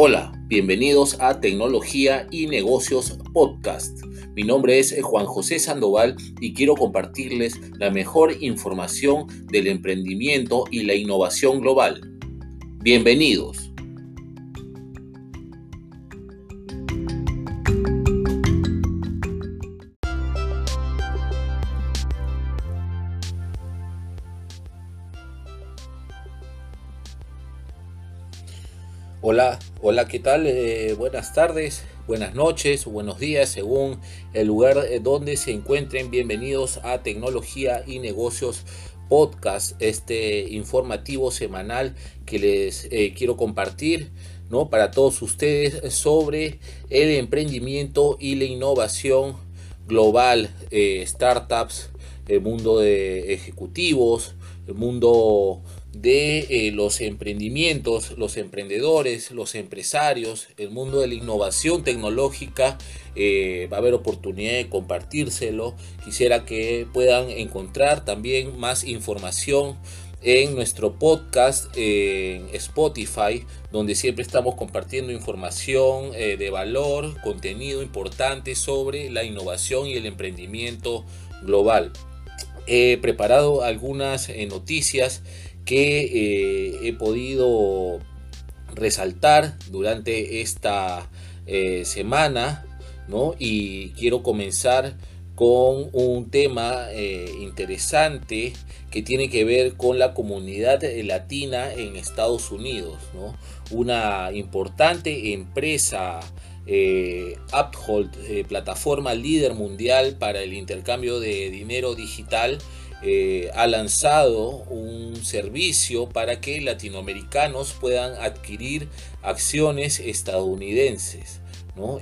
Hola, bienvenidos a Tecnología y Negocios Podcast. Mi nombre es Juan José Sandoval y quiero compartirles la mejor información del emprendimiento y la innovación global. Bienvenidos. Hola, ¿qué tal? Eh, buenas tardes, buenas noches, buenos días, según el lugar eh, donde se encuentren. Bienvenidos a Tecnología y Negocios Podcast, este informativo semanal que les eh, quiero compartir. ¿no? para todos ustedes sobre el emprendimiento y la innovación global, startups, el mundo de ejecutivos, el mundo de eh, los emprendimientos, los emprendedores, los empresarios, el mundo de la innovación tecnológica. Eh, va a haber oportunidad de compartírselo. Quisiera que puedan encontrar también más información en nuestro podcast en Spotify, donde siempre estamos compartiendo información eh, de valor, contenido importante sobre la innovación y el emprendimiento global. He preparado algunas noticias que eh, he podido resaltar durante esta eh, semana, ¿no? Y quiero comenzar con un tema eh, interesante que tiene que ver con la comunidad latina en Estados Unidos, ¿no? Una importante empresa Uphold, plataforma líder mundial para el intercambio de dinero digital, eh, ha lanzado un servicio para que latinoamericanos puedan adquirir acciones estadounidenses.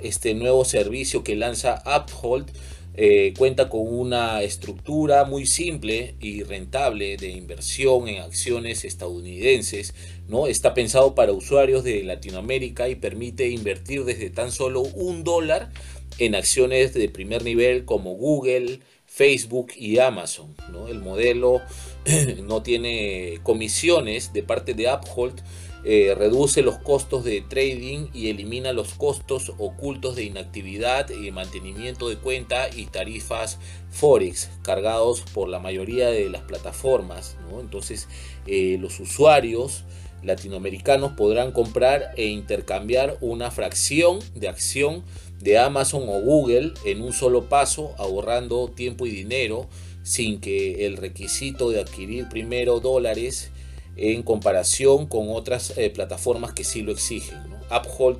Este nuevo servicio que lanza Uphold eh, cuenta con una estructura muy simple y rentable de inversión en acciones estadounidenses. ¿no? Está pensado para usuarios de Latinoamérica y permite invertir desde tan solo un dólar en acciones de primer nivel como Google, Facebook y Amazon. ¿no? El modelo no tiene comisiones de parte de Uphold, eh, reduce los costos de trading y elimina los costos ocultos de inactividad y mantenimiento de cuenta y tarifas Forex cargados por la mayoría de las plataformas. Entonces eh, los usuarios latinoamericanos podrán comprar e intercambiar una fracción de acción de Amazon o Google en un solo paso, ahorrando tiempo y dinero sin que el requisito de adquirir primero dólares en comparación con otras eh, plataformas que sí lo exigen. Uphold,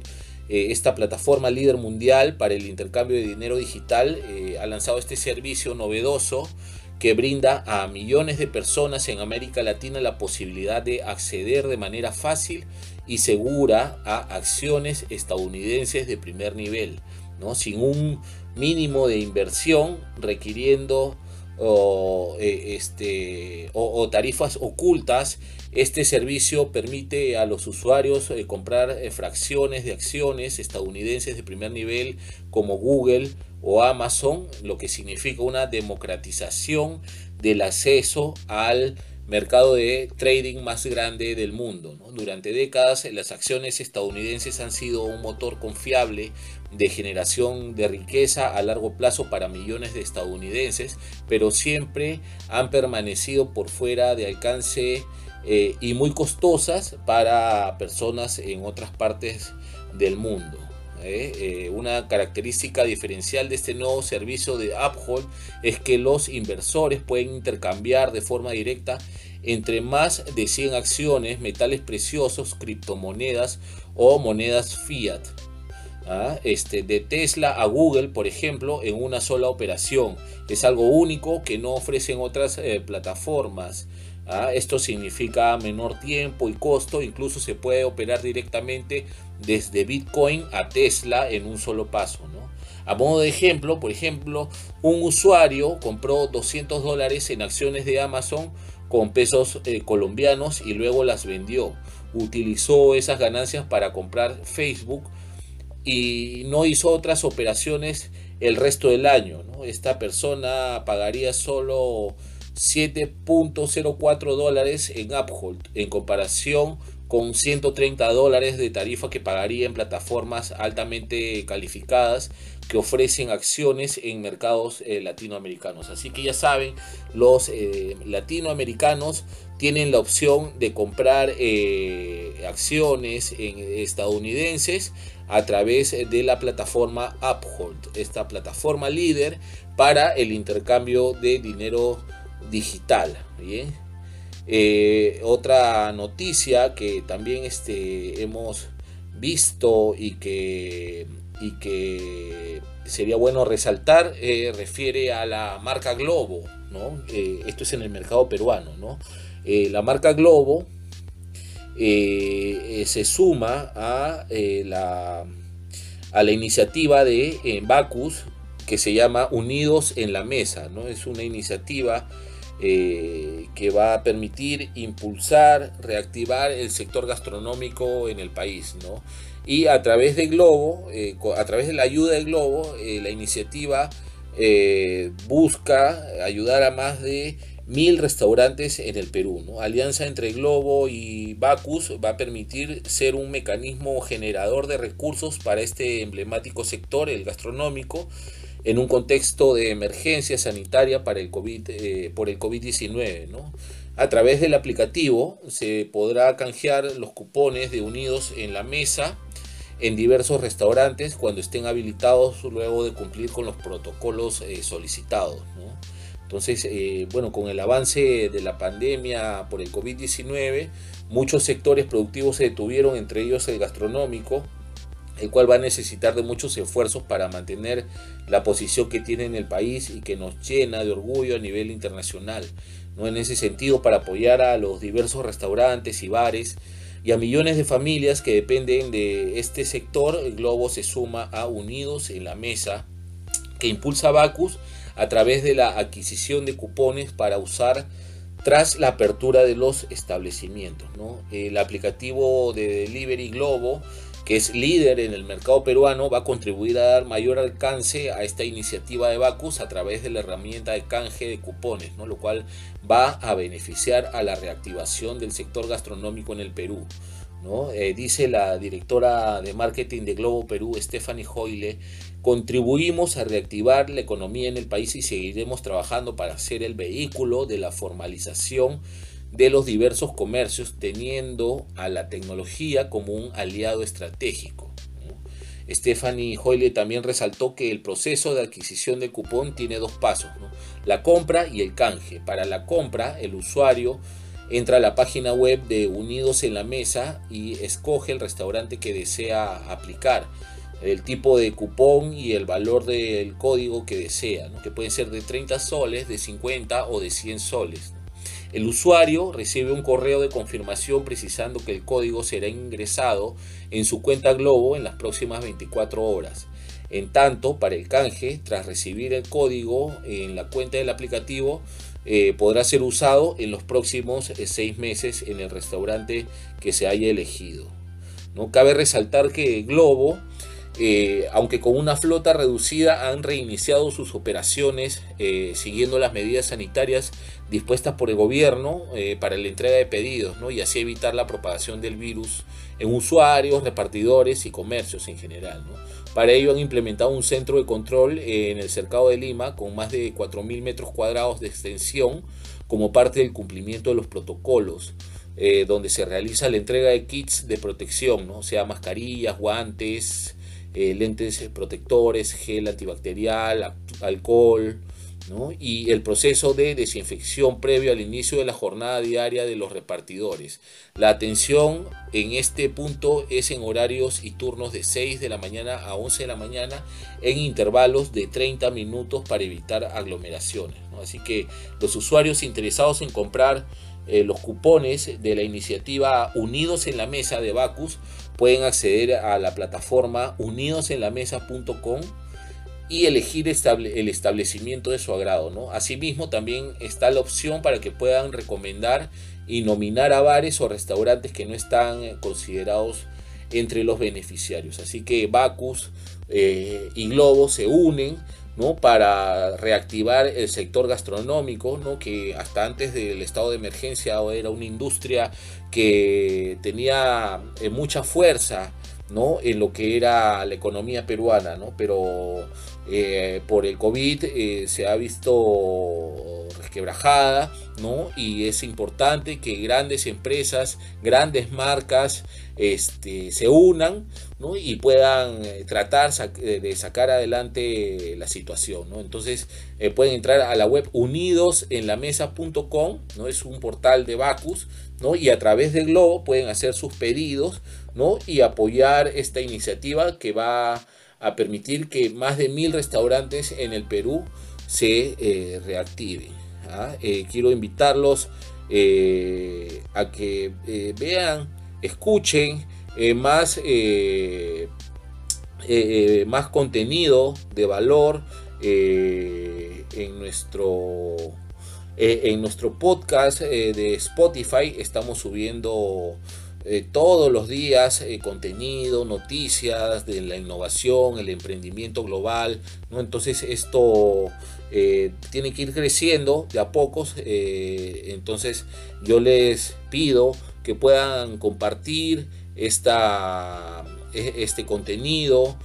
eh, esta plataforma líder mundial para el intercambio de dinero digital, eh, ha lanzado este servicio novedoso que brinda a millones de personas en América Latina la posibilidad de acceder de manera fácil y segura a acciones estadounidenses de primer nivel, ¿no? sin un mínimo de inversión requiriendo o, eh, este, o, tarifas ocultas. Este servicio permite a los usuarios eh, comprar eh, fracciones de acciones estadounidenses de primer nivel como Google o Amazon, lo que significa una democratización del acceso al mercado de trading más grande del mundo. Durante décadas las acciones estadounidenses han sido un motor confiable de generación de riqueza a largo plazo para millones de estadounidenses, pero siempre han permanecido por fuera de alcance eh, y muy costosas para personas en otras partes del mundo. ¿eh? Eh, una característica diferencial de este nuevo servicio de Uphold es que los inversores pueden intercambiar de forma directa entre más de 100 acciones, metales preciosos, criptomonedas o monedas fiat. ¿Ah? Este, de Tesla a Google, por ejemplo, en una sola operación. Es algo único que no ofrecen otras eh, plataformas. ¿ah? Esto significa menor tiempo y costo, incluso se puede operar directamente desde Bitcoin a Tesla en un solo paso. A modo de ejemplo, por ejemplo, un usuario compró 200 dólares en acciones de Amazon con pesos eh, colombianos y luego las vendió. Utilizó esas ganancias para comprar Facebook y no hizo otras operaciones el resto del año. Esta persona pagaría solo 7.04 dólares en Uphold en comparación con 130 dólares de tarifa que pagaría en plataformas altamente calificadas que ofrecen acciones en mercados eh, latinoamericanos. Así que ya saben, los eh, latinoamericanos tienen la opción de comprar eh, acciones estadounidenses a través de la plataforma Uphold, esta plataforma líder para el intercambio de dinero digital. otra noticia que también este, hemos visto y que y que sería bueno resaltar eh, refiere a la marca Globo, ¿no? Eh, esto es en el mercado peruano, ¿no? Eh, la marca Globo se suma a, la, a la iniciativa de Bacus que se llama Unidos en la Mesa, ¿no? Es una iniciativa que va a permitir impulsar, reactivar el sector gastronómico en el país, ¿no? Y a través de Globo, eh, a través de la ayuda de Globo, eh, la iniciativa eh, busca ayudar a más de mil restaurantes en el Perú. Alianza entre Globo y Bacus va a permitir ser un mecanismo generador de recursos para este emblemático sector, el gastronómico, en un contexto de emergencia sanitaria para el COVID, por el COVID-19. ¿no? A través del aplicativo se podrá canjear los cupones de Unidos en la Mesa en diversos restaurantes cuando estén habilitados luego de cumplir con los protocolos eh, solicitados. Entonces, eh, bueno, con el avance de la pandemia por el COVID-19, muchos sectores productivos se detuvieron, entre ellos el gastronómico, el cual va a necesitar de muchos esfuerzos para mantener la posición que tiene en el país y que nos llena de orgullo a nivel internacional. ¿no? En ese sentido, para apoyar a los diversos restaurantes y bares, y a millones de familias que dependen de este sector, el Globo se suma a Unidos en la Mesa, que impulsa Bacus a través de la adquisición de cupones para usar tras la apertura de los establecimientos. El aplicativo de Delivery Globo que es líder en el mercado peruano, va a contribuir a dar mayor alcance a esta iniciativa de Bacus a través de la herramienta de canje de cupones, ¿no? lo cual va a beneficiar a la reactivación del sector gastronómico en el Perú. ¿no? Eh, dice la directora de marketing de Globo Perú, Stephanie Hoyle, contribuimos a reactivar la economía en el país y seguiremos trabajando para ser el vehículo de la formalización de los diversos comercios, teniendo a la tecnología como un aliado estratégico. Stephanie Hoyle también resaltó que el proceso de adquisición del cupón tiene dos pasos, la compra y el canje. Para la compra, el usuario entra a la página web de Unidos en la Mesa y escoge el restaurante que desea aplicar, el tipo de cupón y el valor del código que desea, que pueden ser de 30 soles, de 50 o de 100 soles. El usuario recibe un correo de confirmación precisando que el código será ingresado en su cuenta Globo en las próximas 24 horas. En tanto, para el canje, tras recibir el código en la cuenta del aplicativo, eh, podrá ser usado en los próximos eh, seis meses en el restaurante que se haya elegido. ¿no? Cabe resaltar que Globo eh, aunque con una flota reducida han reiniciado sus operaciones eh, siguiendo las medidas sanitarias dispuestas por el gobierno eh, para la entrega de pedidos y así evitar la propagación del virus en usuarios, repartidores y comercios en general. Para ello han implementado un centro de control en el cercado de Lima con más de 4.000 metros cuadrados de extensión como parte del cumplimiento de los protocolos. donde se realiza la entrega de kits de protección, ¿no? sea mascarillas, guantes, eh, lentes protectores, gel antibacterial, alcohol, y el proceso de desinfección previo al inicio de la jornada diaria de los repartidores. La atención en este punto es en horarios y turnos de 6 de la mañana a 11 de la mañana en intervalos de 30 minutos para evitar aglomeraciones. Así que los usuarios interesados en comprar eh, los cupones de la iniciativa Unidos en la Mesa de Bacus pueden acceder a la plataforma unidosenlamesa.com y elegir el establecimiento de su agrado. ¿no? Asimismo, también está la opción para que puedan recomendar y nominar a bares o restaurantes que no están considerados entre los beneficiarios. Así que Bacus eh, y Globo se unen ¿no? para reactivar el sector gastronómico, ¿no? que hasta antes del estado de emergencia era una industria que tenía eh, mucha fuerza ¿no? en lo que era la economía peruana, ¿no? pero eh, por el COVID eh, se ha visto resquebrajada, ¿no? Y es importante que grandes empresas, grandes marcas este, se unan, ¿no? Y puedan eh, tratar de sacar adelante la situación, ¿no? Entonces pueden entrar a la web unidosenlamesa.com, ¿no? Es un portal de Bacus, ¿no? Y a través del Globo pueden hacer sus pedidos, ¿no? Y apoyar esta iniciativa que va a permitir que más de mil restaurantes en el Perú se eh, reactiven. ¿ah? Eh, quiero invitarlos eh, a que vean, escuchen más, más contenido de valor en nuestro en nuestro podcast de Spotify estamos subiendo eh, todos los días eh, contenido, noticias de la innovación, el emprendimiento global, ¿no? Entonces esto eh, tiene que ir creciendo de a pocos, entonces yo les pido que puedan compartir esta, e, este contenido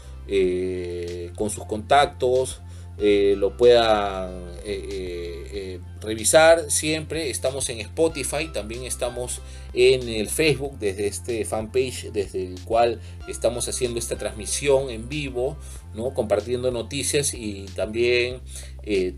con sus contactos, eh, lo puedan eh, eh, revisar siempre. Estamos en Spotify, también estamos en el Facebook desde este fanpage desde el cual estamos haciendo esta transmisión en vivo, ¿no? compartiendo noticias y también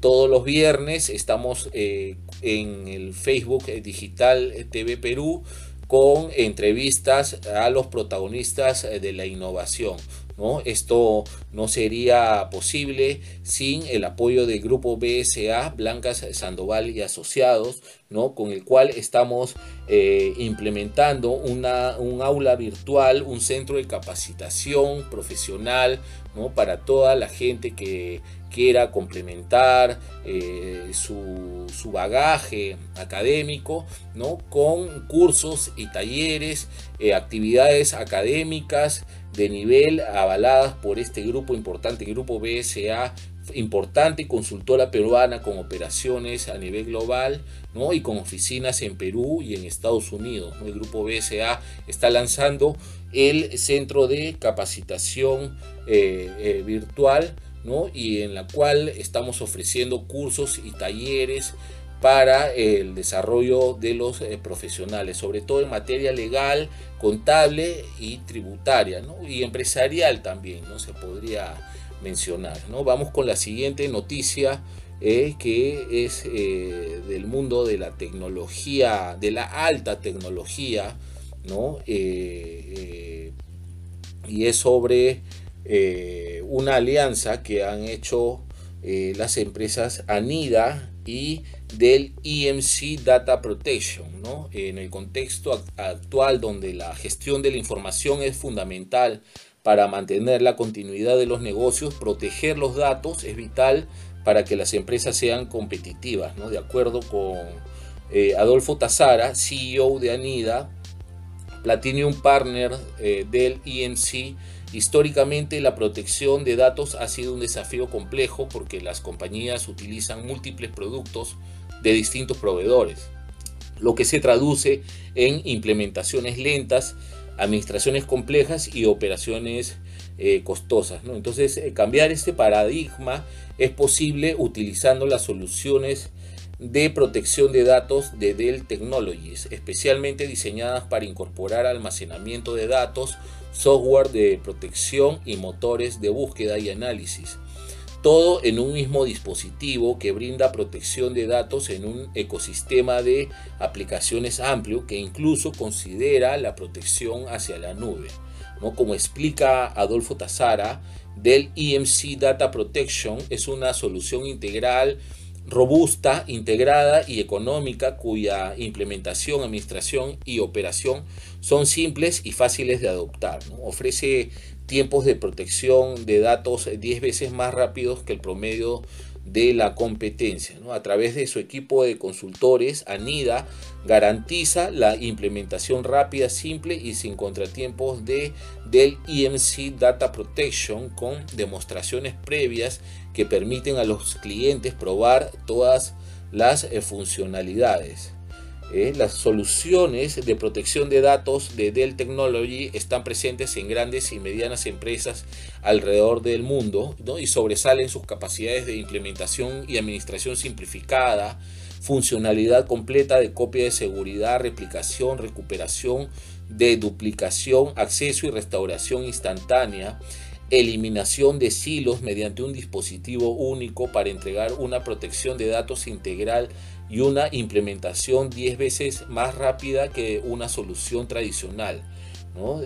todos los viernes estamos en el Facebook Digital TV Perú con entrevistas a los protagonistas de la innovación. ¿No? Esto no sería posible sin el apoyo del grupo BSA, Blancas Sandoval y Asociados, ¿no? con el cual estamos eh, implementando una, un aula virtual, un centro de capacitación profesional ¿no? para toda la gente que quiera complementar eh, su, su, bagaje académico ¿no? con cursos y talleres, eh, actividades académicas, de nivel avaladas por este grupo importante, grupo BSA, importante consultora peruana con operaciones a nivel global ¿no? y con oficinas en Perú y en Estados Unidos. El grupo BSA está lanzando el centro de capacitación eh, eh, virtual ¿no? y en la cual estamos ofreciendo cursos y talleres para el desarrollo de los eh, profesionales, sobre todo en materia legal, contable y tributaria, y empresarial también, ¿no? Se podría mencionar, ¿no? Vamos con la siguiente noticia, eh, que es eh, del mundo de la tecnología, de la alta tecnología, ¿no? y es sobre una alianza que han hecho las empresas Anida y del EMC Data Protection, ¿no? En el contexto actual donde la gestión de la información es fundamental para mantener la continuidad de los negocios, proteger los datos es vital para que las empresas sean competitivas, ¿no? De acuerdo con eh, Adolfo Tazara, CEO de Anida, Platinum Partner eh, del EMC, Históricamente la protección de datos ha sido un desafío complejo porque las compañías utilizan múltiples productos de distintos proveedores, lo que se traduce en implementaciones lentas, administraciones complejas y operaciones eh, costosas. ¿no? Entonces, eh, cambiar este paradigma es posible utilizando las soluciones de protección de datos de Dell Technologies, especialmente diseñadas para incorporar almacenamiento de datos, software de protección y motores de búsqueda y análisis todo en un mismo dispositivo que brinda protección de datos en un ecosistema de aplicaciones amplio que incluso considera la protección hacia la nube. ¿no? Como explica Adolfo Tazara, del EMC Data Protection es una solución integral robusta, integrada y económica cuya implementación, administración y operación son simples y fáciles de adoptar. Ofrece tiempos de protección de datos 10 veces más rápidos que el promedio de la competencia. A través de su equipo de consultores, ANIDA garantiza la implementación rápida, simple y sin contratiempos de, del EMC Data Protection con demostraciones previas que permiten a los clientes probar todas las eh, funcionalidades. Eh, las soluciones de protección de datos de Dell Technology están presentes en grandes y medianas empresas alrededor del mundo y sobresalen sus capacidades de implementación y administración simplificada, funcionalidad completa de copia de seguridad, replicación, recuperación, de duplicación, acceso y restauración instantánea, eliminación de silos mediante un dispositivo único para entregar una protección de datos integral y una implementación 10 veces más rápida que una solución tradicional.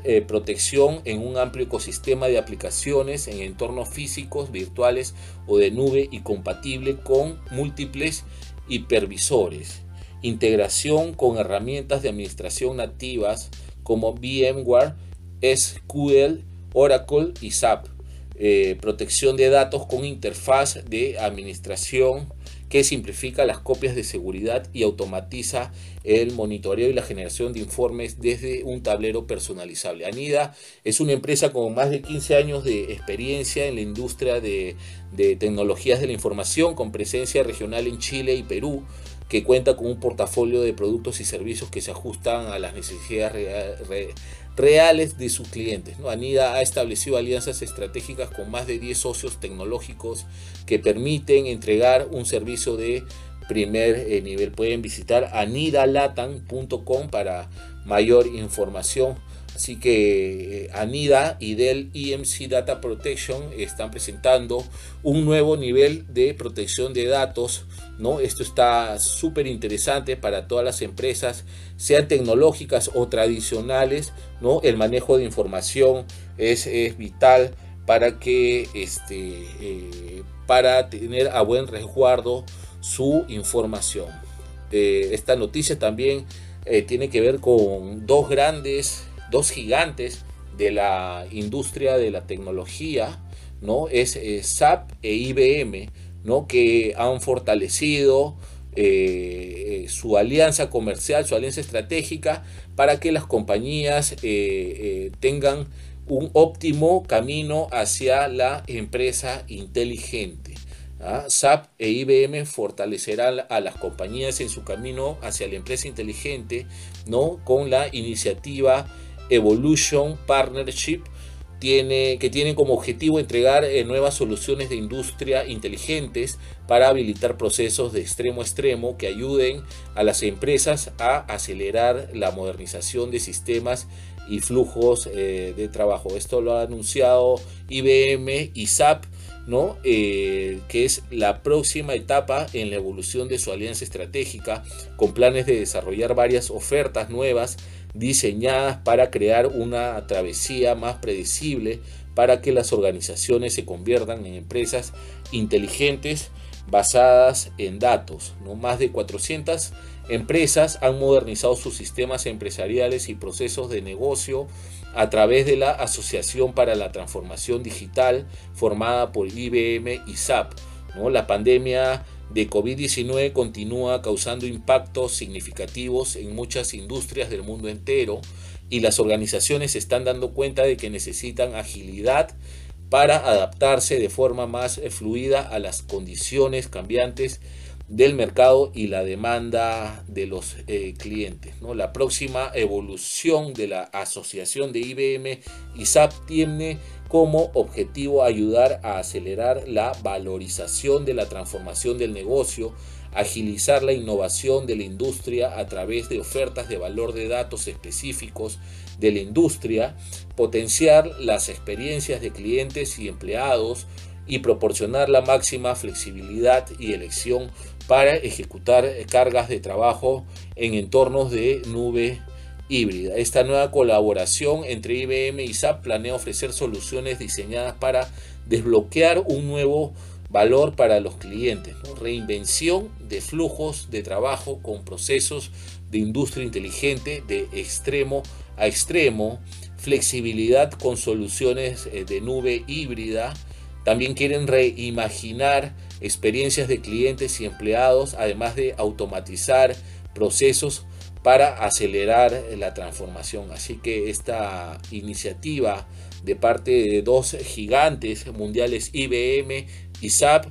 Eh, protección en un amplio ecosistema de aplicaciones en entornos físicos, virtuales o de nube y compatible con múltiples hipervisores. Integración con herramientas de administración nativas como VMware, SQL Oracle y SAP. Eh, protección de datos con interfaz de administración que simplifica las copias de seguridad y automatiza el monitoreo y la generación de informes desde un tablero personalizable. Anida es una empresa con más de 15 años de experiencia en la industria de, tecnologías de la información, con presencia regional en Chile y Perú, que cuenta con un portafolio de productos y servicios que se ajustan a las necesidades reales de sus clientes. Anida ha establecido alianzas estratégicas con más de 10 socios tecnológicos que permiten entregar un servicio de primer eh, nivel. Pueden visitar anidalatan.com para mayor información. Así que eh, Anida y Dell EMC Data Protection están presentando un nuevo nivel de protección de datos. ¿no? Esto está súper interesante para todas las empresas, sean tecnológicas o tradicionales. ¿no? El manejo de información es, vital para que este, eh, para tener a buen resguardo su información. Eh, esta noticia también tiene que ver con dos grandes dos gigantes de la industria de la tecnología, ¿no? Es eh, SAP e IBM, ¿no? Que han fortalecido eh, eh, su alianza comercial, su alianza estratégica, para que las compañías tengan un óptimo camino hacia la empresa inteligente. ¿ah? SAP e IBM fortalecerán a las compañías en su camino hacia la empresa inteligente, ¿no? Con la iniciativa Evolution Partnership, tiene, que tienen como objetivo entregar eh, nuevas soluciones de industria inteligentes para habilitar procesos de extremo a extremo que ayuden a las empresas a acelerar la modernización de sistemas y flujos eh, de trabajo. Esto lo ha anunciado IBM y SAP, ¿no? Eh, que es la próxima etapa en la evolución de su alianza estratégica, con planes de desarrollar varias ofertas nuevas diseñadas para crear una travesía más predecible para que las organizaciones se conviertan en empresas inteligentes basadas en datos. ¿no? Más de 400 empresas han modernizado sus sistemas empresariales y procesos de negocio a través de la Asociación para la Transformación Digital formada por IBM y SAP. ¿no? La pandemia de COVID-19 continúa causando impactos significativos en muchas industrias del mundo entero y las organizaciones se están dando cuenta de que necesitan agilidad para adaptarse de forma más fluida a las condiciones cambiantes del mercado y la demanda de los eh, clientes. ¿no? La próxima evolución de la asociación de IBM y SAP tiene como objetivo ayudar a acelerar la valorización de la transformación del negocio, agilizar la innovación de la industria a través de ofertas de valor de datos específicos de la industria, potenciar las experiencias de clientes y empleados y proporcionar la máxima flexibilidad y elección para ejecutar cargas de trabajo en entornos de nube híbrida. Esta nueva colaboración entre IBM y SAP planea ofrecer soluciones diseñadas para desbloquear un nuevo valor para los clientes, reinvención de flujos de trabajo con procesos de industria inteligente de extremo a extremo, flexibilidad con soluciones eh, de nube híbrida, También quieren reimaginar experiencias de clientes y empleados, además de automatizar procesos para acelerar la transformación. Así que esta iniciativa de parte de dos gigantes mundiales, IBM y SAP,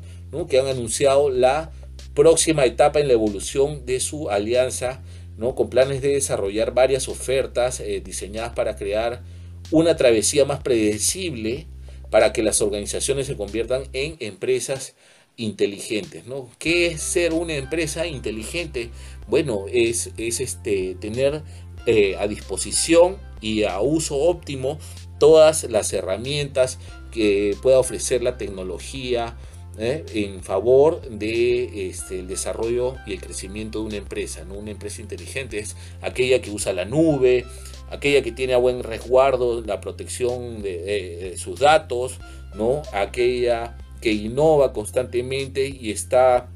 que han anunciado la próxima etapa en la evolución de su alianza, ¿no? con planes de desarrollar varias ofertas eh, diseñadas para crear una travesía más predecible para que las organizaciones se conviertan en empresas inteligentes. ¿no? ¿Qué es ser una empresa inteligente? Bueno, es, es este, tener eh, a disposición y a uso óptimo todas las herramientas que pueda ofrecer la tecnología ¿eh? en favor de este, el desarrollo y el crecimiento de una empresa. ¿no? Una empresa inteligente es aquella que usa la nube, aquella que tiene a buen resguardo la protección de, sus datos, ¿no? aquella que innova constantemente y está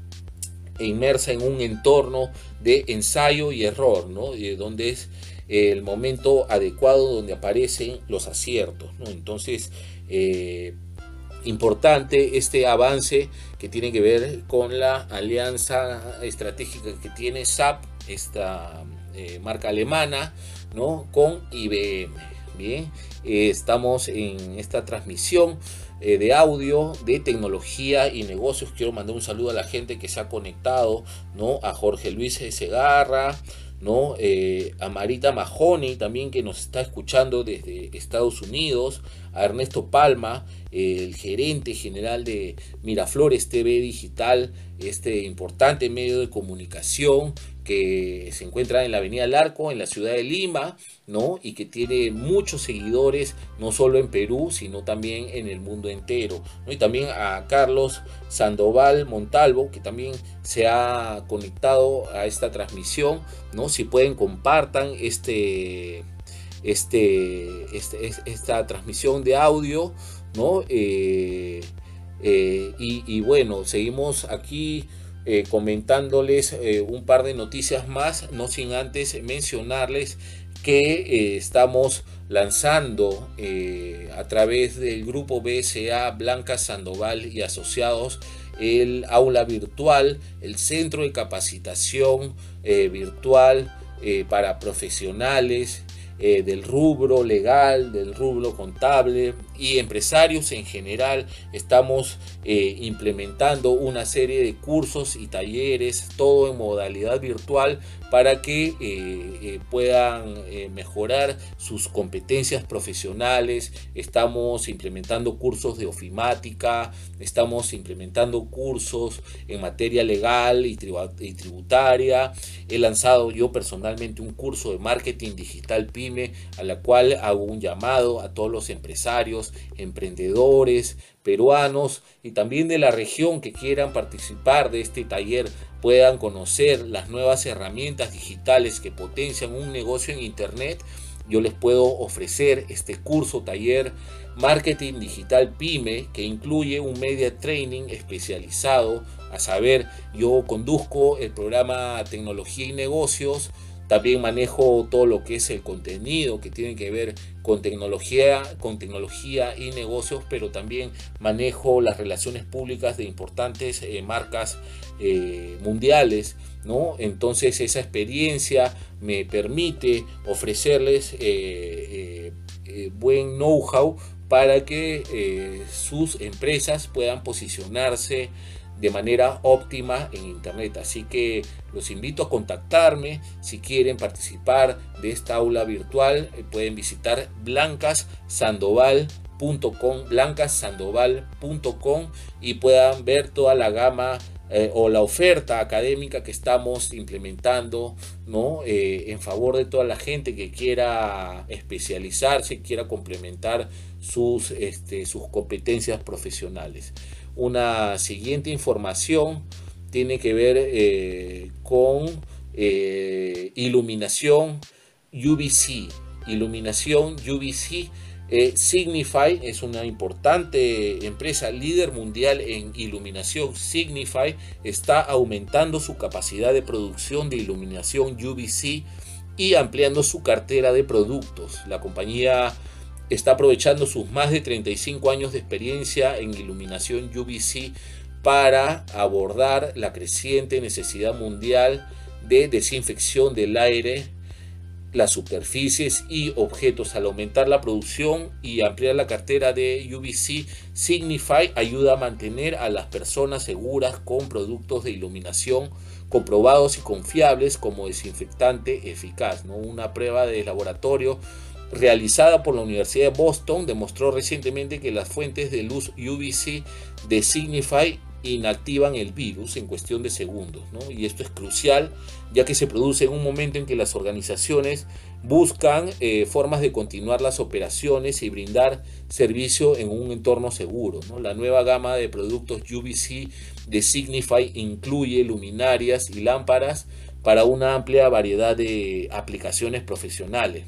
inmersa en un entorno de ensayo y error, ¿no? donde es el momento adecuado donde aparecen los aciertos. ¿no? Entonces, eh, importante este avance que tiene que ver con la alianza estratégica que tiene SAP, esta eh, marca alemana, ¿no? con IBM. Bien, eh, estamos en esta transmisión eh, de audio, de tecnología y negocios. Quiero mandar un saludo a la gente que se ha conectado, ¿no? A Jorge Luis Segarra, ¿no? Eh, a Marita Mahoney también que nos está escuchando desde Estados Unidos, a Ernesto Palma, el gerente general de Miraflores TV Digital, este importante medio de comunicación que se encuentra en la Avenida Larco, en la ciudad de Lima, ¿no? Y que tiene muchos seguidores, no solo en Perú, sino también en el mundo entero. Y también a Carlos Sandoval Montalvo, que también se ha conectado a esta transmisión, ¿no? Si pueden, compartan este, este, este esta transmisión de audio, ¿no? Eh, eh, y bueno, seguimos aquí eh, comentándoles eh, un par de noticias más, no sin antes mencionarles que eh, estamos lanzando a través del grupo BSA Blanca Sandoval y Asociados el aula virtual, el centro de capacitación virtual para profesionales eh, del rubro legal, del rubro contable y empresarios en general. Estamos eh, implementando una serie de cursos y talleres, todo en modalidad virtual para que eh, puedan mejorar sus competencias profesionales. Estamos implementando cursos de ofimática, estamos implementando cursos en materia legal y tributaria. He lanzado yo personalmente un curso de marketing digital A la cual hago un llamado a todos los empresarios, emprendedores peruanos y también de la región que quieran participar de este taller puedan conocer las nuevas herramientas digitales que potencian un negocio en internet. Yo les puedo ofrecer este curso taller marketing digital pyme que incluye un media training especializado. A saber yo conduzco el programa tecnología y negocios también manejo todo lo que es el contenido que tiene que ver con tecnología, con tecnología y negocios, pero también manejo las relaciones públicas de importantes eh, marcas eh, mundiales. ¿no? Entonces esa experiencia me permite ofrecerles eh, buen know-how para que sus empresas puedan posicionarse de manera óptima en internet así que los invito a contactarme si quieren participar de esta aula virtual eh, pueden visitar blancassandoval.com blancassandoval.com y puedan ver toda la gama eh, o la oferta académica que estamos implementando ¿no? Eh, en favor de toda la gente que quiera especializarse, quiera complementar sus, este, sus competencias profesionales. Una siguiente información tiene que ver eh, con eh, iluminación UVC. Iluminación UVC eh, Signify es una importante empresa líder mundial en iluminación. Signify está aumentando su capacidad de producción de iluminación UVC y ampliando su cartera de productos. La compañía está aprovechando sus más de 35 años de experiencia en iluminación UVC para abordar la creciente necesidad mundial de desinfección del aire, las superficies y objetos. Al aumentar la producción y ampliar la cartera de UVC, Signify ayuda a mantener a las personas seguras con productos de iluminación comprobados y confiables como desinfectante eficaz. ¿no? Una prueba de laboratorio realizada por la Universidad de Boston demostró recientemente que las fuentes de luz UVC de Signify inactivan el virus en cuestión de segundos. Y esto es crucial ya que se produce en un momento en que las organizaciones buscan eh, formas de continuar las operaciones y brindar servicio en un entorno seguro. La nueva gama de productos UVC de Signify incluye luminarias y lámparas para una amplia variedad de aplicaciones profesionales.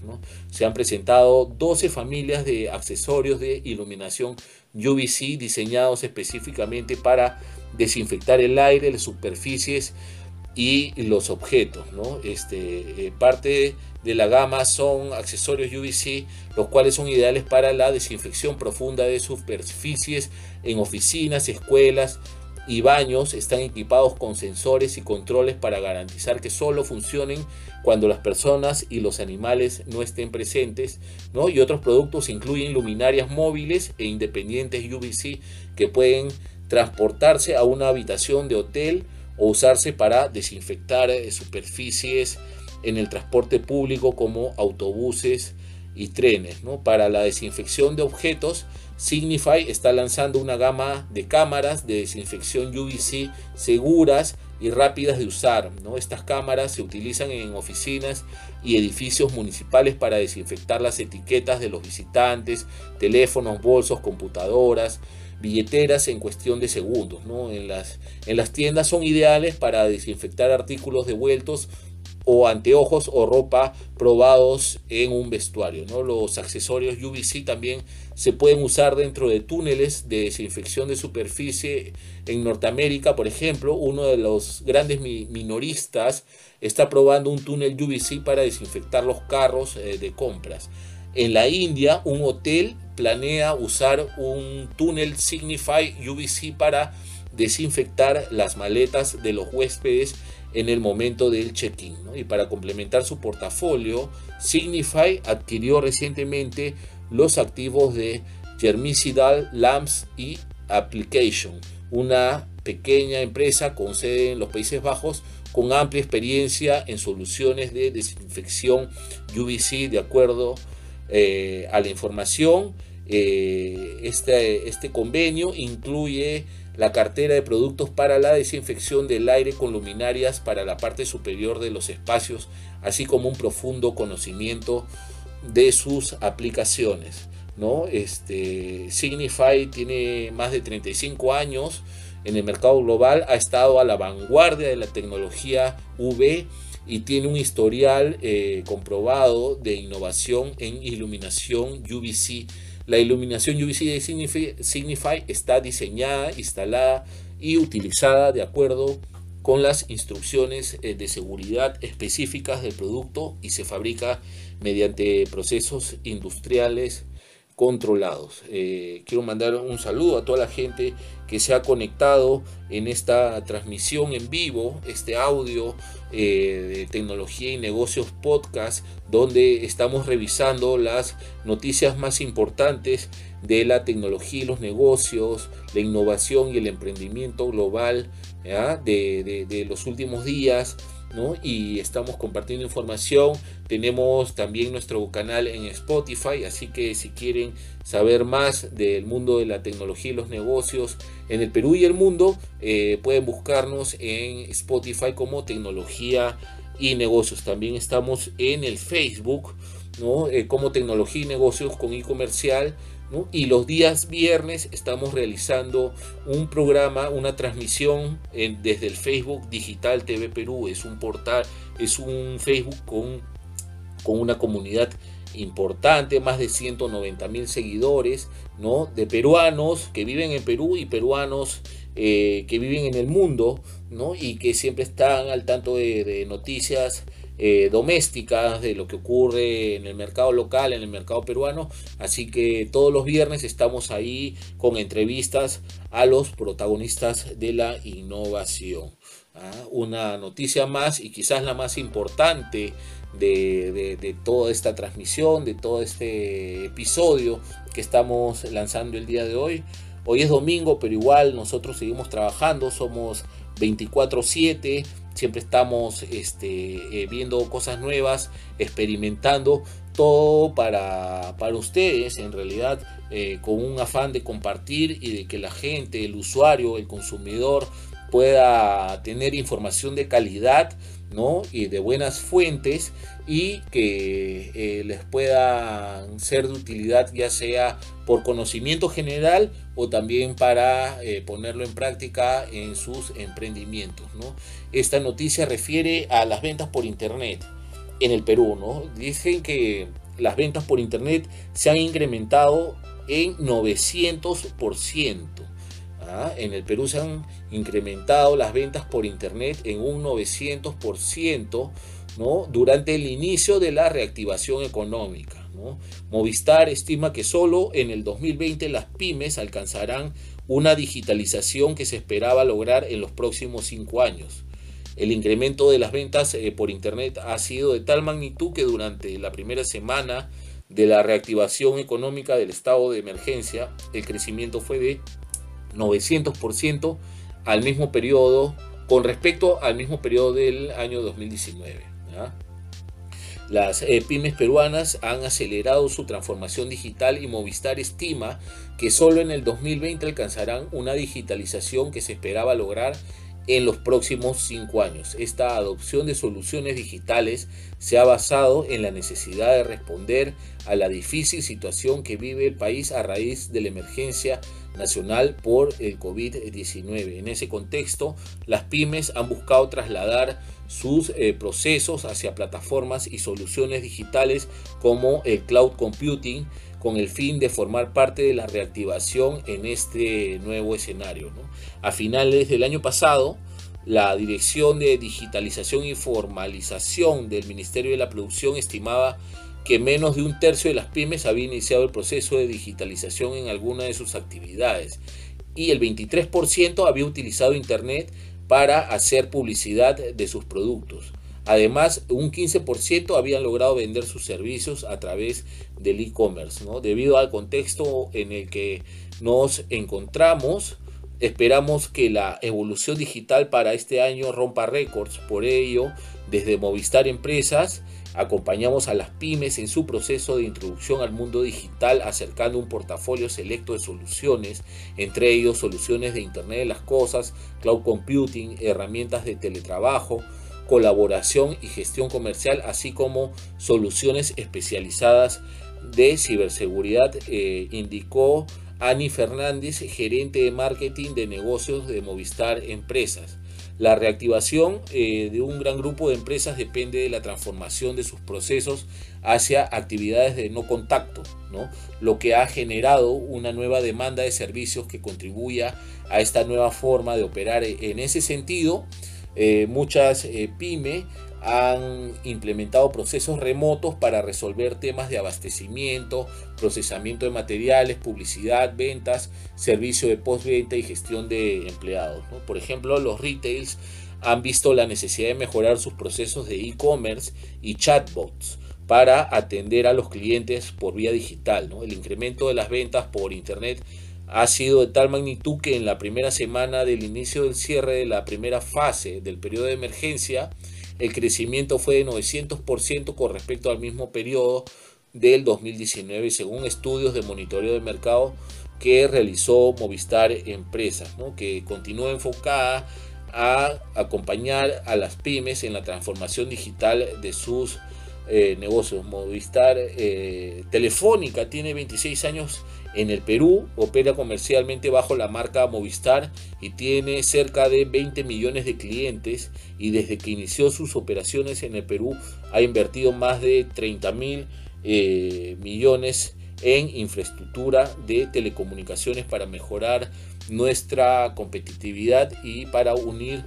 Se han presentado 12 familias de accesorios de iluminación UVC diseñados específicamente para desinfectar el aire, las superficies y los objetos. Este, eh, parte de la gama son accesorios UVC, los cuales son ideales para la desinfección profunda de superficies en oficinas, escuelas, y baños están equipados con sensores y controles para garantizar que solo funcionen cuando las personas y los animales no estén presentes, ¿no? Y otros productos incluyen luminarias móviles e independientes UVC que pueden transportarse a una habitación de hotel o usarse para desinfectar eh, superficies en el transporte público como autobuses y trenes, ¿no? Para la desinfección de objetos Signify está lanzando una gama de cámaras de desinfección UVC seguras y rápidas de usar. ¿no? Estas cámaras se utilizan en oficinas y edificios municipales para desinfectar las etiquetas de los visitantes, teléfonos, bolsos, computadoras, billeteras en cuestión de segundos. ¿no? En, las, en las tiendas son ideales para desinfectar artículos devueltos o anteojos o ropa probados en un vestuario. ¿no? Los accesorios UVC también se pueden usar dentro de túneles de desinfección de superficie. En Norteamérica, por ejemplo, uno de los grandes minoristas está probando un túnel UVC para desinfectar los carros eh, de compras. En la India, un hotel planea usar un túnel Signify UVC para desinfectar las maletas de los huéspedes en el momento del check-in. Y para complementar su portafolio, Signify adquirió recientemente los activos de Germicidal Lamps y Application, una pequeña empresa con sede en los Países Bajos con amplia experiencia en soluciones de desinfección UVC de acuerdo eh, a la información. Eh, este, este convenio incluye la cartera de productos para la desinfección del aire con luminarias para la parte superior de los espacios, así como un profundo conocimiento de sus aplicaciones. ¿no? Este, Signify tiene más de 35 años en el mercado global, ha estado a la vanguardia de la tecnología UV y tiene un historial eh, comprobado de innovación en iluminación UVC la iluminación UVC de Signify, está diseñada, instalada y utilizada de acuerdo con las instrucciones eh, de seguridad específicas del producto y se fabrica mediante procesos industriales controlados. Eh, quiero mandar un saludo a toda la gente que se ha conectado en esta transmisión en vivo, este audio eh, de tecnología y negocios podcast, donde estamos revisando las noticias más importantes de la tecnología y los negocios, la innovación y el emprendimiento global de, de los últimos días y estamos compartiendo información. Tenemos también nuestro canal en Spotify, así que si quieren saber más del mundo de la tecnología y los negocios en el Perú y el mundo, eh, pueden buscarnos en Spotify como tecnología y negocios. También estamos en el Facebook, ¿no? Eh, como tecnología y negocios con e-comercial y los días viernes estamos realizando un programa, una transmisión desde el Facebook Digital TV Perú. Es un portal, es un Facebook con, con una comunidad importante, más de 190 mil seguidores, ¿no? De peruanos que viven en Perú y peruanos eh, que viven en el mundo, ¿no? Y que siempre están al tanto de, noticias eh, domésticas de lo que ocurre en el mercado local, en el mercado peruano. Así que todos los viernes estamos ahí con entrevistas a los protagonistas de la innovación. ¿ah? Una noticia más y quizás la más importante de, de, toda esta transmisión, de todo este episodio que estamos lanzando el día de hoy. Hoy es domingo, pero igual nosotros seguimos trabajando, somos 24/7 siempre estamos este, eh, viendo cosas nuevas, experimentando todo para, para ustedes, en realidad, eh, con un afán de compartir y de que la gente, el usuario, el consumidor, pueda tener información de calidad y de buenas fuentes y que eh, les pueda ser de utilidad ya sea por conocimiento general o también para eh, ponerlo en práctica en sus emprendimientos. Esta noticia refiere a las ventas por internet en el Perú. ¿no? Dicen que las ventas por internet se han incrementado en 900%. ¿Ah? En el Perú se han incrementado las ventas por internet en un 900% ¿no? durante el inicio de la reactivación económica. Movistar estima que solo en el 2020 las pymes alcanzarán una digitalización que se esperaba lograr en los próximos cinco años. El incremento de las ventas eh, por Internet ha sido de tal magnitud que durante la primera semana de la reactivación económica del estado de emergencia, el crecimiento fue de 900% al mismo periodo con respecto al mismo periodo del año 2019. Las eh, pymes peruanas han acelerado su transformación digital y Movistar estima que solo en el 2020 alcanzarán una digitalización que se esperaba lograr en los próximos cinco años. Esta adopción de soluciones digitales se ha basado en la necesidad de responder a la difícil situación que vive el país a raíz de la emergencia nacional por el COVID-19. En ese contexto, las pymes han buscado trasladar sus eh, procesos hacia plataformas y soluciones digitales como el cloud computing con el fin de formar parte de la reactivación en este nuevo escenario. A finales del año pasado, la Dirección de Digitalización y Formalización del Ministerio de la Producción estimaba que menos de un tercio de las pymes había iniciado el proceso de digitalización en alguna de sus actividades y el 23% había utilizado Internet para hacer publicidad de sus productos. Además, un 15% habían logrado vender sus servicios a través del e-commerce. Debido al contexto en el que nos encontramos, esperamos que la evolución digital para este año rompa récords. Por ello, desde Movistar Empresas, Acompañamos a las pymes en su proceso de introducción al mundo digital acercando un portafolio selecto de soluciones, entre ellos soluciones de Internet de las Cosas, cloud computing, herramientas de teletrabajo, colaboración y gestión comercial, así como soluciones especializadas de ciberseguridad, eh, indicó Ani Fernández, gerente de marketing de negocios de Movistar Empresas. La reactivación eh, de un gran grupo de empresas depende de la transformación de sus procesos hacia actividades de no contacto, ¿no? lo que ha generado una nueva demanda de servicios que contribuya a esta nueva forma de operar. En ese sentido, eh, muchas eh, pymes han implementado procesos remotos para resolver temas de abastecimiento, procesamiento de materiales, publicidad, ventas, servicio de postventa y gestión de empleados. Por ejemplo, los retails han visto la necesidad de mejorar sus procesos de e-commerce y chatbots para atender a los clientes por vía digital. El incremento de las ventas por Internet ha sido de tal magnitud que en la primera semana del inicio del cierre de la primera fase del periodo de emergencia, el crecimiento fue de 900% con respecto al mismo periodo del 2019, según estudios de monitoreo de mercado que realizó Movistar Empresas, que continúa enfocada a acompañar a las pymes en la transformación digital de sus eh, negocios. Movistar eh, Telefónica tiene 26 años en el Perú, opera comercialmente bajo la marca Movistar y tiene cerca de 20 millones de clientes y desde que inició sus operaciones en el Perú ha invertido más de 30 mil eh, millones en infraestructura de telecomunicaciones para mejorar nuestra competitividad y para unir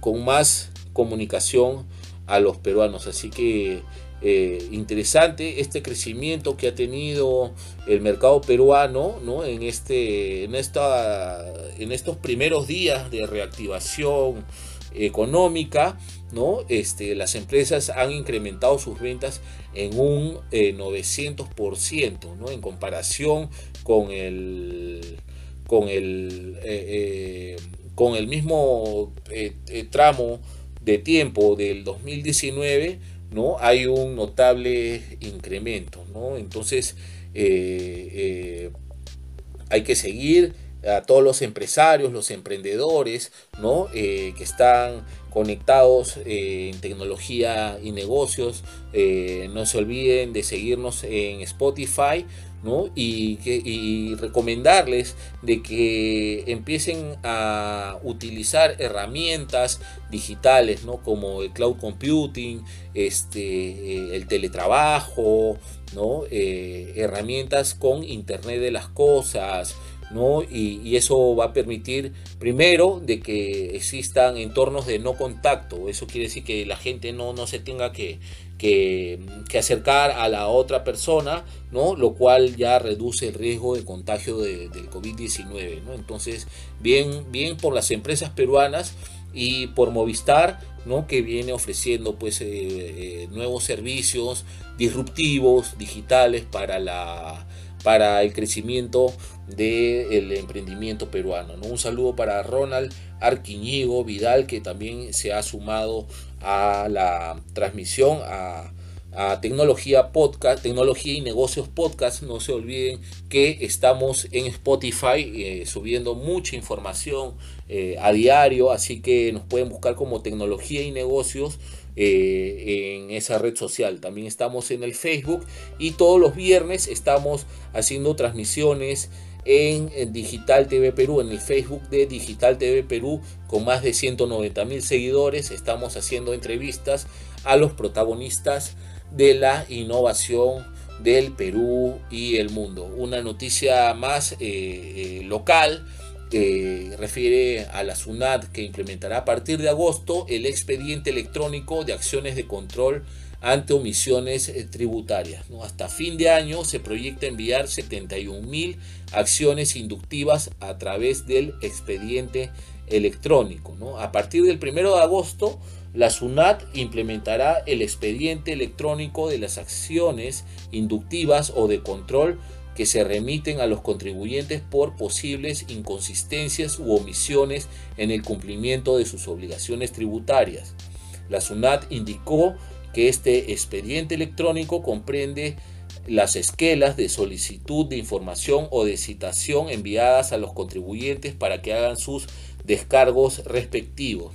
con más comunicación a los peruanos. Así que eh, interesante este crecimiento que ha tenido el mercado peruano ¿no? en, este, en, esta, en estos primeros días de reactivación económica. ¿no? Este, las empresas han incrementado sus ventas en un 900% eh, ¿no? en comparación con el, con el, eh, con el mismo tramo de tiempo del 2019 ¿no? Hay un notable incremento, ¿no? Entonces, eh, eh, hay que seguir a todos los empresarios, los emprendedores, ¿no? Eh, que están conectados en tecnología y negocios. no se olviden de seguirnos en Spotify, y, que, recomendarles de que empiecen a utilizar herramientas digitales, ¿no? Como el cloud computing, este, eh, el teletrabajo, ¿no? Eh, herramientas con Internet de las Cosas, ¿no? Y, eso va a permitir, primero, de que existan entornos de no contacto. Eso quiere decir que la gente no, no se tenga que, que, acercar a la otra persona, ¿no? Lo cual ya reduce el riesgo de contagio del COVID-19, ¿no? Entonces, bien, bien por las empresas peruanas y por Movistar, ¿no? Que viene ofreciendo, pues, eh, eh, nuevos servicios disruptivos, digitales para la para el crecimiento del emprendimiento peruano. ¿no? Un saludo para Ronald Arquiñigo Vidal, que también se ha sumado a la transmisión, a, Tecnología Podcast, Tecnología y Negocios Podcast. No se olviden que estamos en Spotify eh, subiendo mucha información eh, a diario, así que nos pueden buscar como Tecnología y Negocios eh, en esa red social. También estamos en el Facebook y todos los viernes estamos haciendo transmisiones en, Digital TV Perú, en el Facebook de Digital TV Perú, con más de 190 mil seguidores. Estamos haciendo entrevistas a los protagonistas de la innovación del Perú y el mundo. Una noticia más eh, eh, refiere a la SUNAT que implementará a partir de agosto el expediente electrónico de acciones de control ante omisiones eh, tributarias. Hasta fin de año se proyecta enviar 71 mil acciones inductivas a través del expediente electrónico. A partir del 1 de agosto, la SUNAT implementará el expediente electrónico de las acciones inductivas o de control que se remiten a los contribuyentes por posibles inconsistencias u omisiones en el cumplimiento de sus obligaciones tributarias. La SUNAT indicó que este expediente electrónico comprende las esquelas de solicitud de información o de citación enviadas a los contribuyentes para que hagan sus descargos respectivos.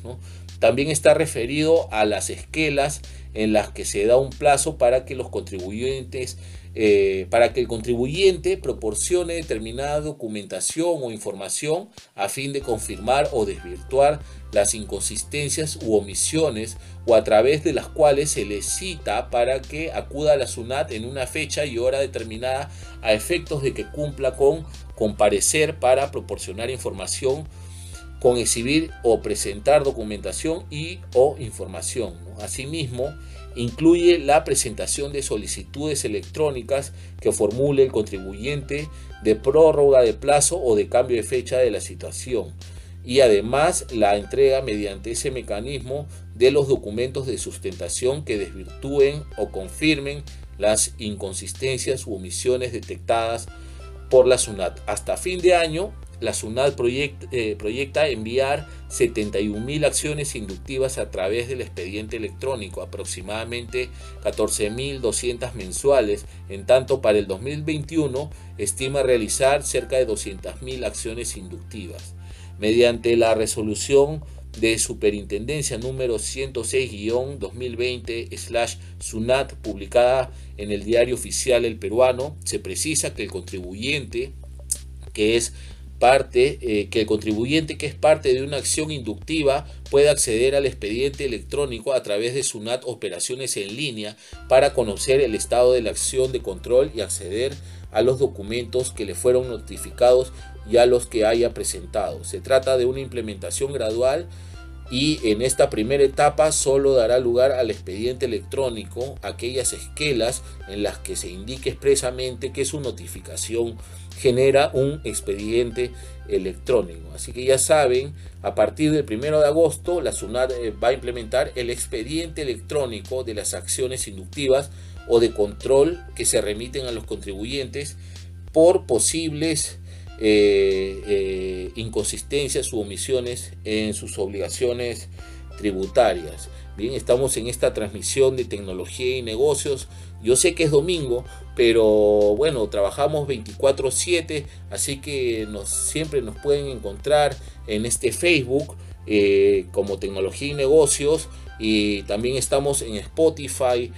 También está referido a las esquelas en las que se da un plazo para que los contribuyentes eh, para que el contribuyente proporcione determinada documentación o información a fin de confirmar o desvirtuar las inconsistencias u omisiones o a través de las cuales se le cita para que acuda a la SUNAT en una fecha y hora determinada a efectos de que cumpla con comparecer para proporcionar información con exhibir o presentar documentación y o información. Asimismo, incluye la presentación de solicitudes electrónicas que formule el contribuyente de prórroga de plazo o de cambio de fecha de la situación y además la entrega mediante ese mecanismo de los documentos de sustentación que desvirtúen o confirmen las inconsistencias u omisiones detectadas por la SUNAT. Hasta fin de año, la SUNAT eh, proyecta enviar 71.000 acciones inductivas a través del expediente electrónico, aproximadamente 14.200 mensuales, en tanto para el 2021 estima realizar cerca de 200.000 acciones inductivas. Mediante la resolución de Superintendencia número 106-2020-SUNAT publicada en el diario oficial El Peruano, se precisa que el contribuyente, que es parte eh, que el contribuyente que es parte de una acción inductiva puede acceder al expediente electrónico a través de SUNAT Operaciones en línea para conocer el estado de la acción de control y acceder a los documentos que le fueron notificados y a los que haya presentado. Se trata de una implementación gradual y en esta primera etapa solo dará lugar al expediente electrónico aquellas esquelas en las que se indique expresamente que su notificación genera un expediente electrónico. Así que ya saben, a partir del 1 de agosto la SUNAT eh, va a implementar el expediente electrónico de las acciones inductivas o de control que se remiten a los contribuyentes por posibles eh, eh, inconsistencias u omisiones en sus obligaciones tributarias. Bien, estamos en esta transmisión de tecnología y negocios. Yo sé que es domingo, pero bueno, trabajamos 24/7, así que nos, siempre nos pueden encontrar en este Facebook eh, como tecnología y negocios y también estamos en Spotify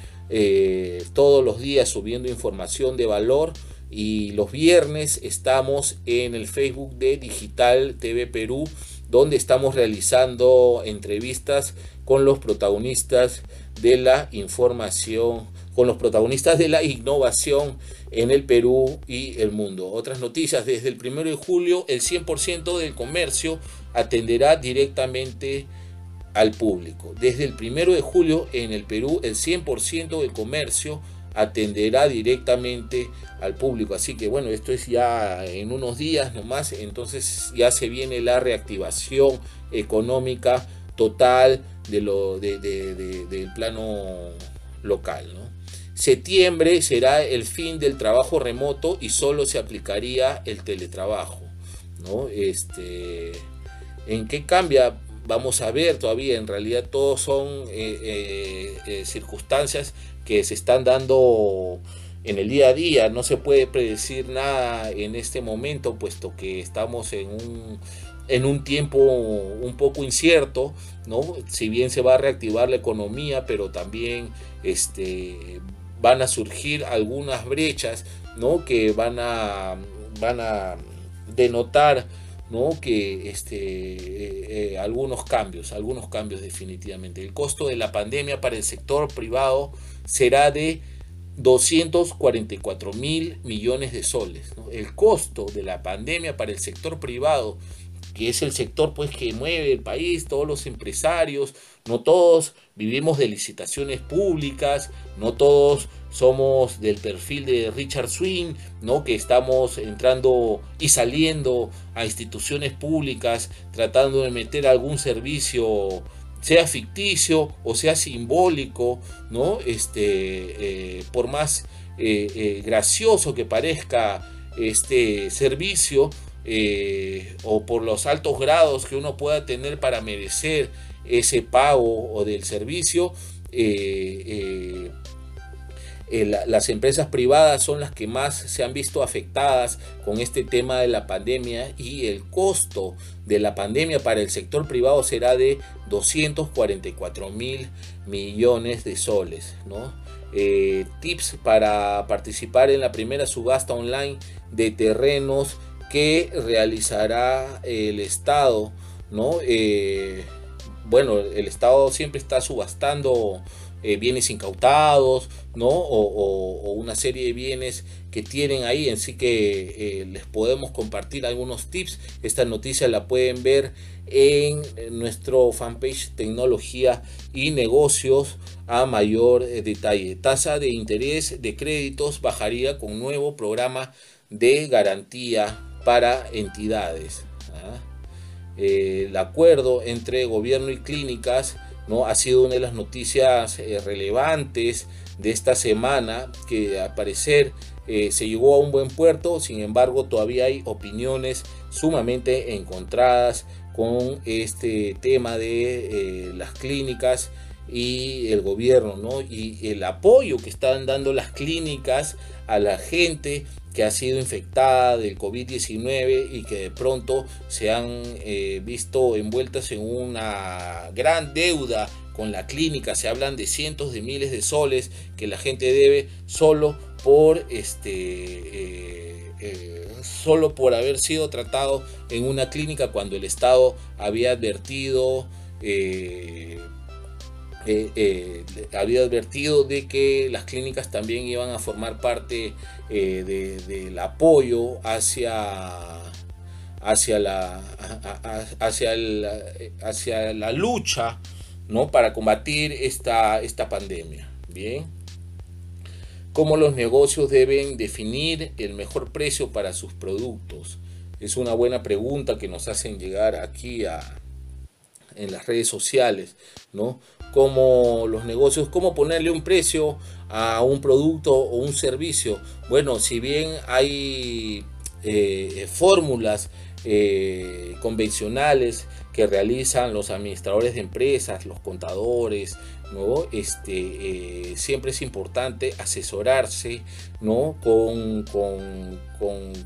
todos los días subiendo información de valor y los viernes estamos en el Facebook de Digital TV Perú, donde estamos realizando entrevistas con los protagonistas de la información, con los protagonistas de la innovación en el Perú y el mundo. Otras noticias, desde el 1 de julio el 100% del comercio atenderá directamente al público. Desde el 1 de julio en el Perú el 100% del comercio atenderá directamente al público. Así que bueno, esto es ya en unos días nomás, entonces ya se viene la reactivación económica total de lo, del plano local. Septiembre será el fin del trabajo remoto y solo se aplicaría el teletrabajo. ¿no? Este, ¿En qué cambia? Vamos a ver todavía, en realidad todos son eh, eh, eh, circunstancias que se están dando en el día a día. No se puede predecir nada en este momento, puesto que estamos en un, en un tiempo un poco incierto, ¿no? Si bien se va a reactivar la economía, pero también este, van a surgir algunas brechas, ¿no? Que van a, van a denotar ¿no? que este, eh, eh, algunos cambios, algunos cambios definitivamente. El costo de la pandemia para el sector privado será de 244 mil millones de soles. El costo de la pandemia para el sector privado, que es el sector pues, que mueve el país, todos los empresarios, no todos vivimos de licitaciones públicas, no todos somos del perfil de Richard Swing, ¿no? que estamos entrando y saliendo a instituciones públicas tratando de meter algún servicio sea ficticio o sea simbólico, ¿no? Este, eh, por más eh, eh, gracioso que parezca este servicio o por los altos grados que uno pueda tener para merecer ese pago o del servicio, las empresas privadas son las que más se han visto afectadas con este tema de la pandemia y el costo de la pandemia para el sector privado será de 244 mil millones de soles. Eh, tips para participar en la primera subasta online de terrenos que realizará el Estado. Eh, bueno, el Estado siempre está subastando eh, bienes incautados, ¿no? O, una serie de bienes que tienen ahí, así que eh, les podemos compartir algunos tips. Esta noticia la pueden ver en nuestro fanpage Tecnología y Negocios a mayor eh, detalle. Tasa de interés de créditos bajaría con nuevo programa de garantía para entidades. ¿ah? el acuerdo entre gobierno y clínicas ¿no? Ha sido una de las noticias eh, relevantes de esta semana que al parecer eh, se llegó a un buen puerto, sin embargo todavía hay opiniones sumamente encontradas con este tema de eh, las clínicas y el gobierno, ¿no? Y el apoyo que están dando las clínicas a la gente que ha sido infectada del COVID-19 y que de pronto se han eh, visto envueltas en una gran deuda con la clínica. Se hablan de cientos de miles de soles que la gente debe solo por este eh, eh, solo por haber sido tratado en una clínica cuando el Estado había advertido eh, había advertido de que las clínicas también iban a formar parte eh, del apoyo hacia, hacia la, hacia hacia la lucha ¿no? para combatir esta, esta pandemia. Bien. ¿Cómo los negocios deben definir el mejor precio para sus productos? Es una buena pregunta que nos hacen llegar aquí a, en las redes sociales, ¿no? Cómo los negocios, cómo ponerle un precio a un producto o un servicio. Bueno, si bien hay eh, fórmulas eh, convencionales que realizan los administradores de empresas, los contadores, ¿no? Este, eh, siempre es importante asesorarse ¿no? Con,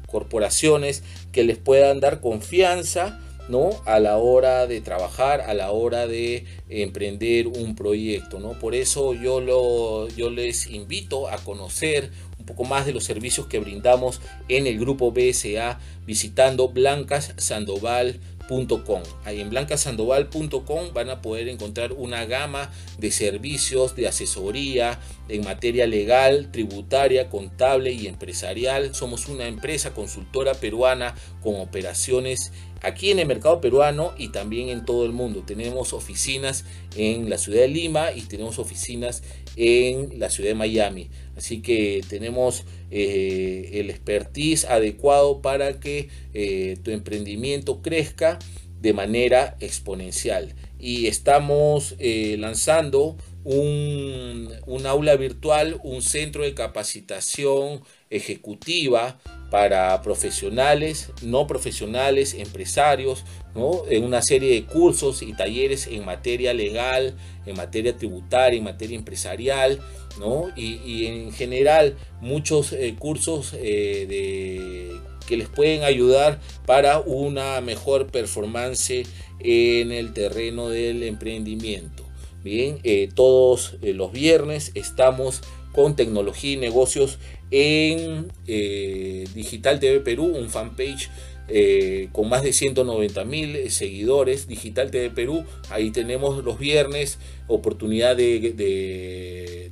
corporaciones que les puedan dar confianza ¿no? a la hora de trabajar, a la hora de emprender un proyecto. ¿no? Por eso yo, lo, yo les invito a conocer un poco más de los servicios que brindamos en el grupo BSA visitando blancassandoval.com. Ahí en blancasandoval.com van a poder encontrar una gama de servicios de asesoría en materia legal, tributaria, contable y empresarial. Somos una empresa consultora peruana con operaciones aquí en el mercado peruano y también en todo el mundo. Tenemos oficinas en la ciudad de Lima y tenemos oficinas en la ciudad de Miami. Así que tenemos eh, el expertise adecuado para que eh, tu emprendimiento crezca de manera exponencial. Y estamos eh, lanzando un, un, aula virtual, un centro de capacitación ejecutiva para profesionales, no profesionales, empresarios, ¿no? en una serie de cursos y talleres en materia legal, en materia tributaria, en materia empresarial, ¿no? y, en general muchos eh, cursos eh, de, que les pueden ayudar para una mejor performance en el terreno del emprendimiento. Bien, eh, todos los viernes estamos con tecnología y negocios en eh, Digital TV Perú, un fanpage eh, con más de 190 mil seguidores, Digital TV Perú. Ahí tenemos los viernes oportunidad de,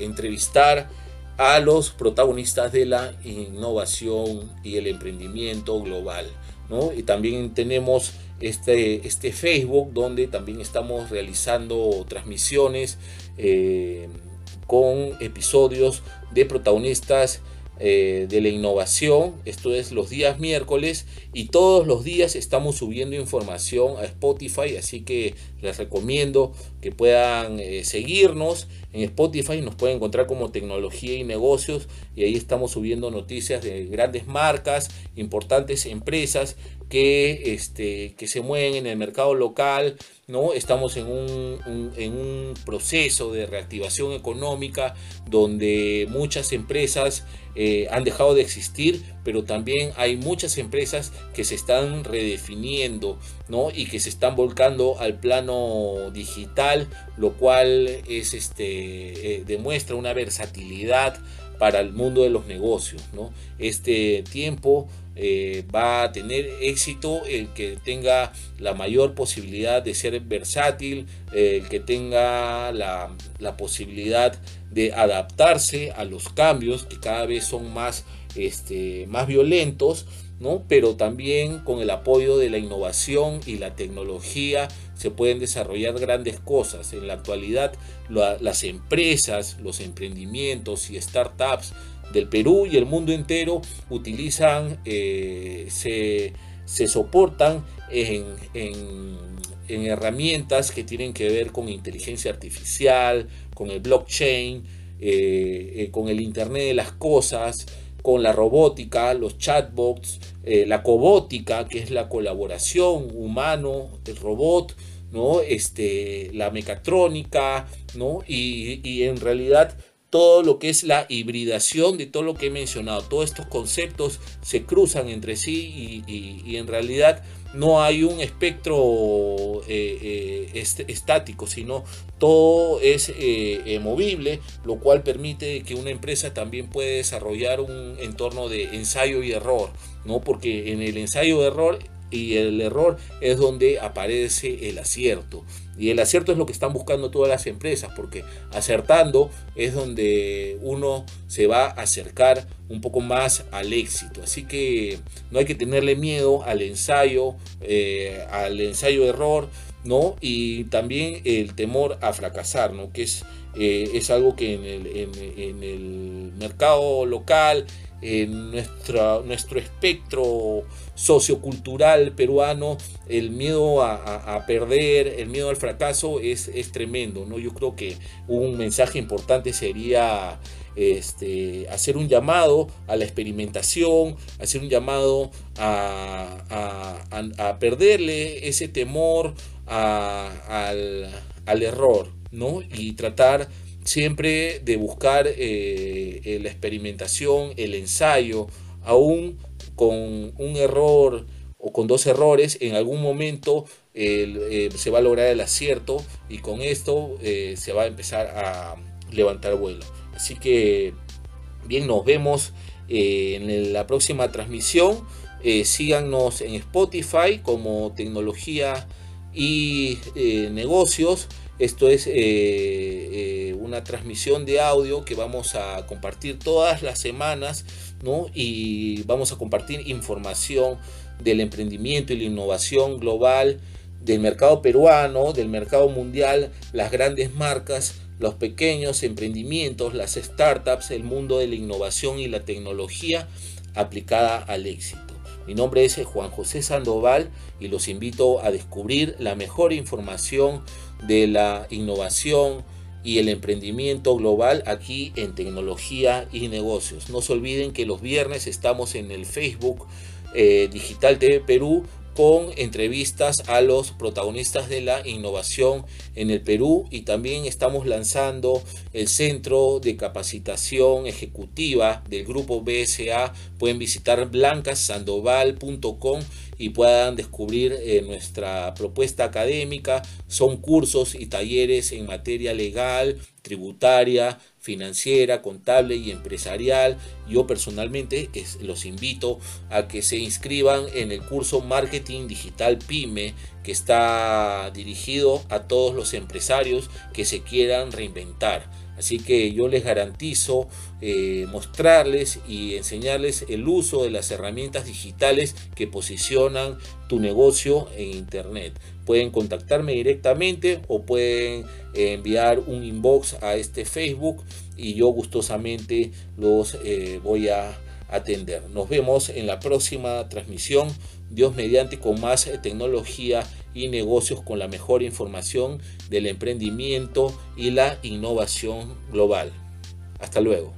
entrevistar a los protagonistas de la innovación y el emprendimiento global. ¿no? Y también tenemos este, este Facebook donde también estamos realizando transmisiones. Eh, con episodios de protagonistas eh, de la innovación. Esto es los días miércoles y todos los días estamos subiendo información a Spotify, así que les recomiendo que puedan eh, seguirnos en Spotify, nos pueden encontrar como tecnología y negocios y ahí estamos subiendo noticias de grandes marcas, importantes empresas que, este, que se mueven en el mercado local, ¿no? Estamos en un, en un proceso de reactivación económica donde muchas empresas eh, han dejado de existir, pero también hay muchas empresas que se están redefiniendo ¿no? y que se están volcando al plano digital, lo cual es, este, eh, demuestra una versatilidad para el mundo de los negocios. ¿no? Este tiempo eh, va a tener éxito el que tenga la mayor posibilidad de ser versátil, el que tenga la, posibilidad de adaptarse a los cambios que cada vez son más, este, más violentos, ¿no? pero también con el apoyo de la innovación y la tecnología se pueden desarrollar grandes cosas. En la actualidad las empresas, los emprendimientos y startups del Perú y el mundo entero utilizan, eh, se, soportan en, herramientas que tienen que ver con inteligencia artificial, con el blockchain, eh, eh, con el Internet de las Cosas, con la robótica, los chatbots, la cobótica, que es la colaboración humano, el robot, ¿no? este, la mecatrónica, ¿no? y, y en realidad todo lo que es la hibridación de todo lo que he mencionado. Todos estos conceptos se cruzan entre sí y, en realidad no hay un espectro eh, eh, estático, sino todo es eh, movible, lo cual permite que una empresa también puede desarrollar un entorno de ensayo y error, ¿no? porque en el ensayo y error y el error es donde aparece el acierto. Y el acierto es lo que están buscando todas las empresas, porque acertando es donde uno se va a acercar un poco más al éxito. Así que no hay que tenerle miedo al ensayo, eh, al ensayo error, ¿no? Y también el temor a fracasar, ¿no? Que es, eh, es algo que en el, en el mercado local, en nuestra, nuestro espectro sociocultural peruano, el miedo a, perder, el miedo al fracaso es, es, tremendo. ¿no? Yo creo que un mensaje importante sería este, hacer un llamado a la experimentación, hacer un llamado a, a perderle ese temor al, al error ¿no? y tratar siempre de buscar eh, eh, la experimentación, el ensayo, aún con un error o con dos errores, en algún momento eh, se va a lograr el acierto y con esto se va a empezar a levantar vuelo. Así que bien, nos vemos en la próxima transmisión. síganos en Spotify como tecnología y negocios. Esto es eh, eh, una transmisión de audio que vamos a compartir todas las semanas, ¿no? Y vamos a compartir información del emprendimiento y la innovación global, del mercado peruano, del mercado mundial, las grandes marcas, los pequeños emprendimientos, las startups, el mundo de la innovación y la tecnología aplicada al éxito. Mi nombre es Juan José Sandoval y los invito a descubrir la mejor información de la innovación y el emprendimiento global aquí en tecnología y negocios. No se olviden que los viernes estamos en el Facebook eh, Digital TV Perú con entrevistas a los protagonistas de la innovación en el Perú y también estamos lanzando el centro de capacitación ejecutiva del grupo BSA. Pueden visitar blancasandoval.com y puedan descubrir eh, nuestra propuesta académica. Son cursos y talleres en materia legal, tributaria, financiera, contable y empresarial. Yo personalmente los invito a que se inscriban en el curso Marketing Digital Pyme que está dirigido a todos los empresarios que se quieran reinventar. Así que yo les garantizo eh, mostrarles y enseñarles el uso de las herramientas digitales que posicionan tu negocio en Internet. Pueden contactarme directamente o pueden eh, enviar un inbox a este Facebook y yo gustosamente los eh, voy a atender. Nos vemos en la próxima transmisión. Dios mediante con más tecnología y negocios con la mejor información del emprendimiento y la innovación global. Hasta luego.